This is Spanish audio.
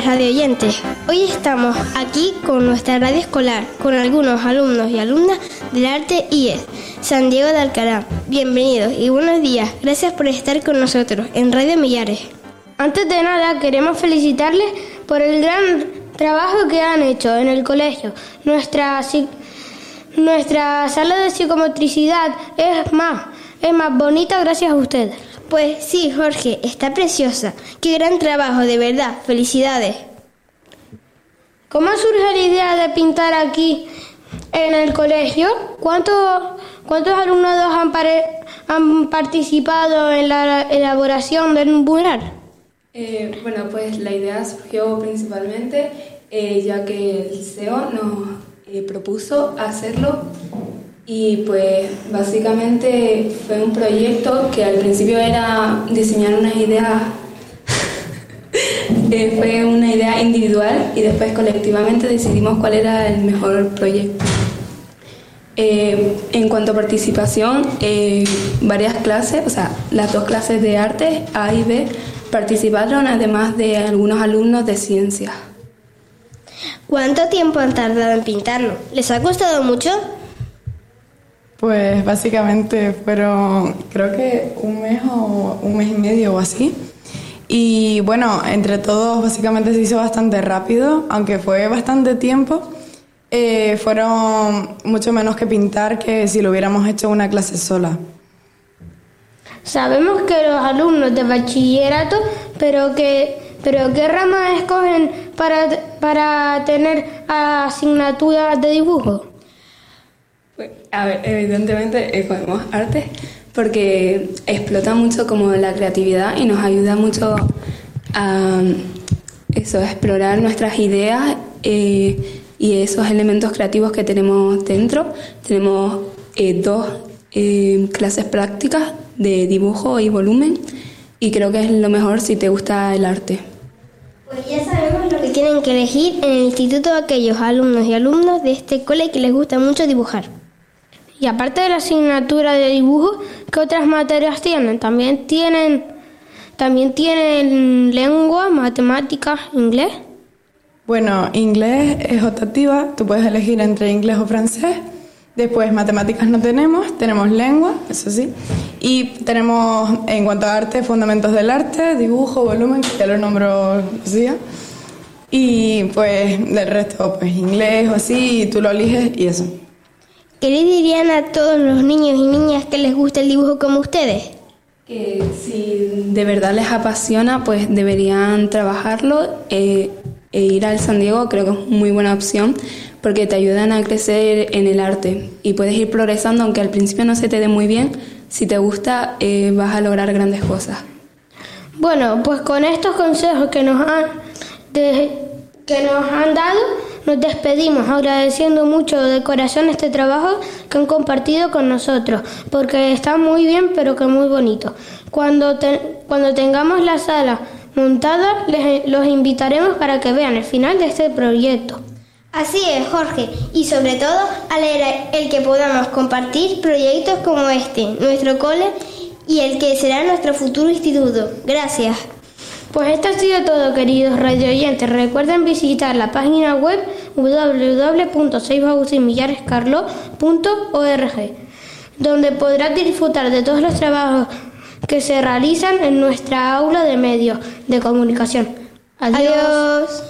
días, radio oyentes. Hoy estamos aquí con nuestra radio escolar, con algunos alumnos y alumnas del Arte IES, San Diego de Alcará. Bienvenidos y buenos días. Gracias por estar con nosotros en Radio Millares. Antes de nada, queremos felicitarles por el gran trabajo que han hecho en el colegio. Nuestra, nuestra sala de psicomotricidad es más, es más bonita gracias a ustedes. Pues sí, Jorge, está preciosa. Qué gran trabajo, de verdad. Felicidades. ¿Cómo surge la idea de pintar aquí en el colegio? ¿Cuántos, cuántos alumnos han, han participado en la elaboración del mural? Eh, bueno, pues la idea surgió principalmente eh, ya que el CEO nos eh, propuso hacerlo y pues básicamente fue un proyecto que al principio era diseñar unas ideas, eh, fue una idea individual y después colectivamente decidimos cuál era el mejor proyecto. Eh, en cuanto a participación, eh, varias clases, o sea, las dos clases de arte, A y B, participaron además de algunos alumnos de ciencias. ¿Cuánto tiempo han tardado en pintarlo? ¿Les ha costado mucho? Pues básicamente fueron, creo que un mes o un mes y medio o así. Y bueno, entre todos básicamente se hizo bastante rápido, aunque fue bastante tiempo. Eh, fueron mucho menos que pintar que si lo hubiéramos hecho una clase sola. Sabemos que los alumnos de bachillerato, pero que pero ¿qué rama escogen para, para tener asignaturas de dibujo? A ver, evidentemente escogemos arte porque explota mucho como la creatividad y nos ayuda mucho a eso, explorar nuestras ideas eh, y esos elementos creativos que tenemos dentro. Tenemos eh, dos eh, clases prácticas de dibujo y volumen y creo que es lo mejor si te gusta el arte. Pues ya sabemos lo que tienen que elegir en el instituto aquellos alumnos y alumnos de este cole que les gusta mucho dibujar. Y aparte de la asignatura de dibujo, ¿qué otras materias tienen? También tienen, también tienen lengua, matemáticas, inglés. Bueno, inglés es optativa, tú puedes elegir entre inglés o francés. Después matemáticas no tenemos, tenemos lengua, eso sí. Y tenemos en cuanto a arte, fundamentos del arte, dibujo, volumen, que ya lo nombro decía. Y pues del resto, pues inglés o así, tú lo eliges y eso. ¿Qué le dirían a todos los niños y niñas que les gusta el dibujo como ustedes? Que si de verdad les apasiona, pues deberían trabajarlo eh, e ir al San Diego, creo que es muy buena opción porque te ayudan a crecer en el arte y puedes ir progresando, aunque al principio no se te dé muy bien, si te gusta eh, vas a lograr grandes cosas. Bueno, pues con estos consejos que nos han, que nos han dado, nos despedimos agradeciendo mucho de corazón este trabajo que han compartido con nosotros, porque está muy bien, pero que muy bonito. Cuando, cuando tengamos la sala montada, les, los invitaremos para que vean el final de este proyecto. Así es, Jorge, y sobre todo alegra el que podamos compartir proyectos como este, nuestro cole y el que será nuestro futuro instituto. Gracias. Pues esto ha sido todo, queridos radioyentes. Recuerden visitar la página web www.seisbautimillarescarlo.org, donde podrás disfrutar de todos los trabajos que se realizan en nuestra aula de medios de comunicación. Adiós.